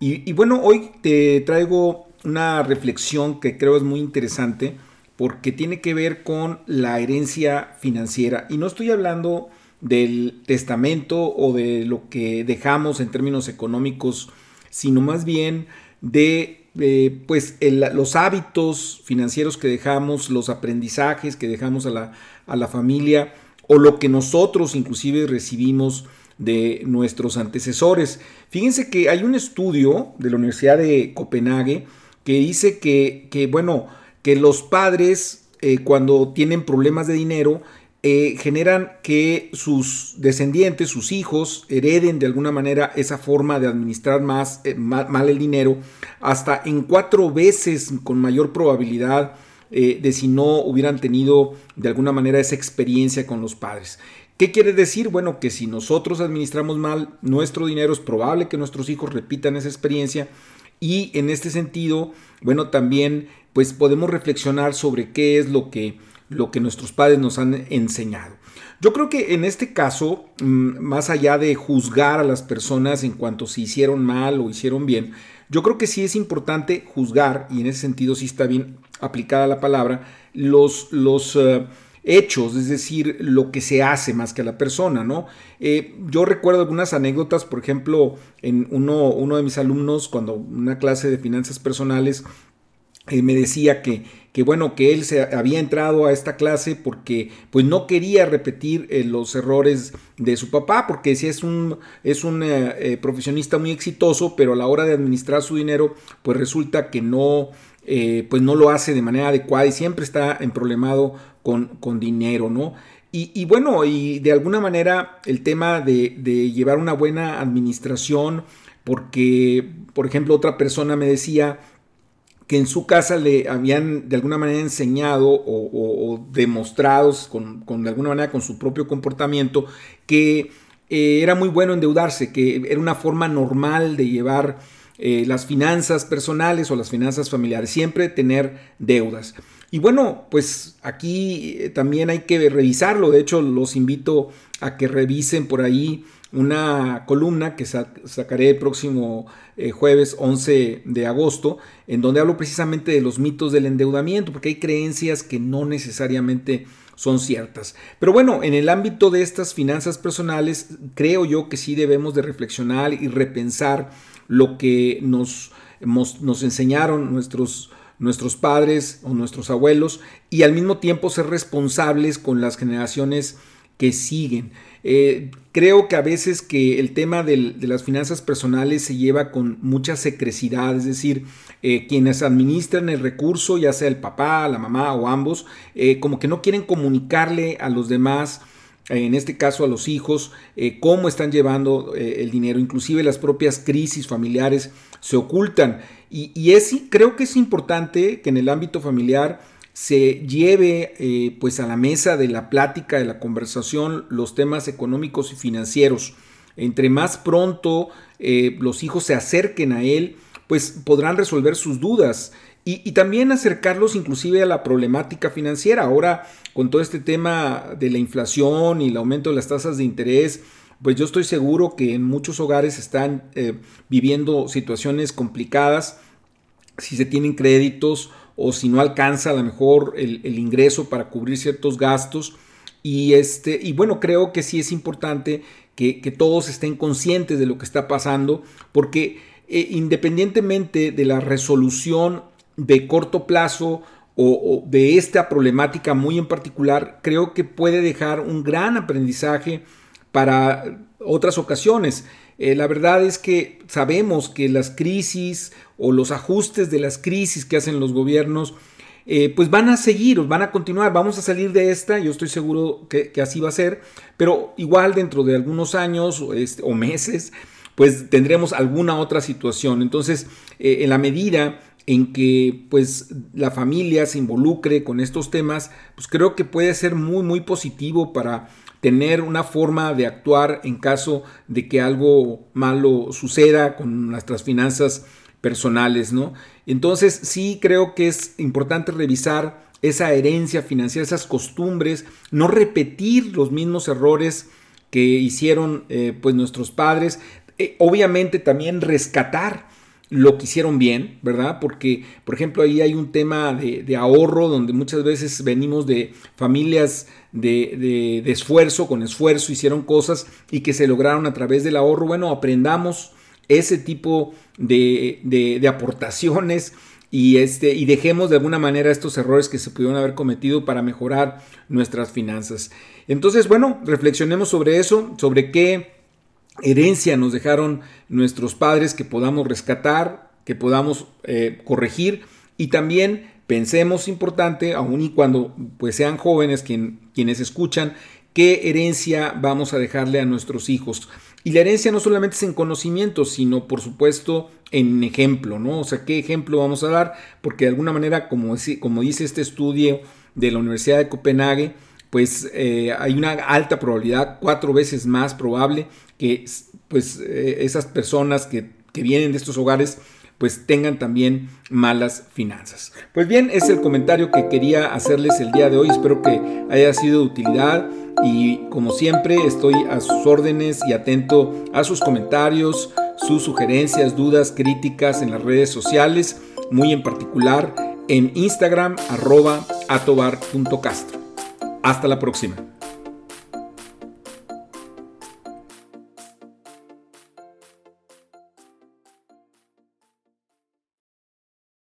Y, bueno, hoy te traigo una reflexión que creo es muy interesante porque tiene que ver con la herencia financiera. Y no estoy hablando del testamento o de lo que dejamos en términos económicos, sino más bien de pues los hábitos financieros que dejamos, los aprendizajes que dejamos a la, a la familia o lo que nosotros inclusive recibimos de nuestros antecesores. Fíjense que hay un estudio de la Universidad de Copenhague que dice que, bueno, que los padres eh, cuando tienen problemas de dinero eh, generan que sus descendientes, sus hijos, hereden de alguna manera esa forma de administrar más eh, mal, el dinero, hasta en cuatro veces con mayor probabilidad de si no hubieran tenido de alguna manera esa experiencia con los padres. ¿Qué quiere decir? Bueno, que si nosotros administramos mal nuestro dinero, es probable que nuestros hijos repitan esa experiencia y en este sentido, bueno, también pues podemos reflexionar sobre qué es lo que, lo que nuestros padres nos han enseñado. Yo creo que en este caso, mm, más allá de juzgar a las personas en cuanto si hicieron mal o hicieron bien, yo creo que sí es importante juzgar, y en ese sentido sí está bien aplicada la palabra, los, los eh, hechos, es decir, lo que se hace más que a la persona, ¿no? Eh, yo recuerdo algunas anécdotas, por ejemplo, en uno, uno de mis alumnos, cuando una clase de finanzas personales, eh, me decía que, que, bueno, que él se había entrado a esta clase porque pues no quería repetir eh, los errores de su papá, porque si es un, es un profesionista muy exitoso, pero a la hora de administrar su dinero, pues resulta que no, pues no lo hace de manera adecuada y siempre está emproblemado con, dinero, ¿no? Y, bueno, y de alguna manera el tema de, llevar una buena administración, porque, por ejemplo, otra persona me decía que en su casa le habían de alguna manera enseñado o, demostrado con, de alguna manera con su propio comportamiento que eh, era muy bueno endeudarse, que era una forma normal de llevar eh, las finanzas personales o las finanzas familiares, siempre tener deudas. Y bueno, pues aquí eh, también hay que revisarlo, de hecho los invito a que revisen por ahí una columna que sacaré el próximo eh, jueves 11 de agosto, en donde hablo precisamente de los mitos del endeudamiento, porque hay creencias que no necesariamente son ciertas. Pero bueno, en el ámbito de estas finanzas personales, creo yo que sí debemos de reflexionar y repensar lo que nos, nos enseñaron nuestros, nuestros padres o nuestros abuelos y al mismo tiempo ser responsables con las generaciones que siguen. Eh, creo que a veces que el tema de las finanzas personales se lleva con mucha secrecidad, es decir, eh, quienes administran el recurso, ya sea el papá, la mamá o ambos, eh, como que no quieren comunicarle a los demás en este caso a los hijos, eh, cómo están llevando eh, el dinero, inclusive las propias crisis familiares se ocultan. Y, es, creo que es importante que en el ámbito familiar se lleve eh, pues a la mesa de la plática, de la conversación, los temas económicos y financieros. Entre más pronto los hijos se acerquen a él, pues podrán resolver sus dudas. Y, también acercarlos inclusive a la problemática financiera. Ahora, con todo este tema de la inflación y el aumento de las tasas de interés, pues yo estoy seguro que en muchos hogares están eh, viviendo situaciones complicadas si se tienen créditos o si no alcanza a lo mejor el, ingreso para cubrir ciertos gastos. Y, este, y bueno, creo que sí es importante que, todos estén conscientes de lo que está pasando, porque eh, independientemente de la resolución de corto plazo o, de esta problemática muy en particular, creo que puede dejar un gran aprendizaje para otras ocasiones. Eh, la verdad es que sabemos que las crisis o los ajustes de las crisis que hacen los gobiernos, eh, pues van a seguir, van a continuar, vamos a salir de esta, yo estoy seguro que, así va a ser, pero igual dentro de algunos años o este, meses, pues tendremos alguna otra situación. Entonces, eh, en la medida en que pues la familia se involucre con estos temas, pues creo que puede ser muy muy positivo para tener una forma de actuar en caso de que algo malo suceda con nuestras finanzas personales, ¿no? Entonces sí creo que es importante revisar esa herencia financiera, esas costumbres, no repetir los mismos errores que hicieron eh, pues nuestros padres, eh, obviamente también rescatar lo que hicieron bien, ¿verdad? Porque, por ejemplo, ahí hay un tema de, ahorro donde muchas veces venimos de familias de, de, esfuerzo, con esfuerzo, hicieron cosas y que se lograron a través del ahorro. Bueno, aprendamos ese tipo de, aportaciones y, este, y dejemos de alguna manera estos errores que se pudieron haber cometido para mejorar nuestras finanzas. Entonces, bueno, reflexionemos sobre eso, sobre qué herencia nos dejaron nuestros padres que podamos rescatar, que podamos eh, corregir y también pensemos importante, aun y cuando pues sean jóvenes quienes escuchan, qué herencia vamos a dejarle a nuestros hijos. Y la herencia no solamente es en conocimiento, sino por supuesto en ejemplo, ¿no? O sea, qué ejemplo vamos a dar, porque de alguna manera, como, como dice este estudio de la Universidad de Copenhague, pues eh, hay una alta probabilidad, cuatro veces más probable, que pues eh, esas personas que, que vienen de estos hogares pues tengan también malas finanzas. Pues bien, es el comentario que quería hacerles el día de hoy. Espero que haya sido de utilidad y como siempre estoy a sus órdenes y atento a sus comentarios, sus sugerencias, dudas, críticas en las redes sociales, muy en particular en Instagram arroba atobar.castro. Hasta la próxima.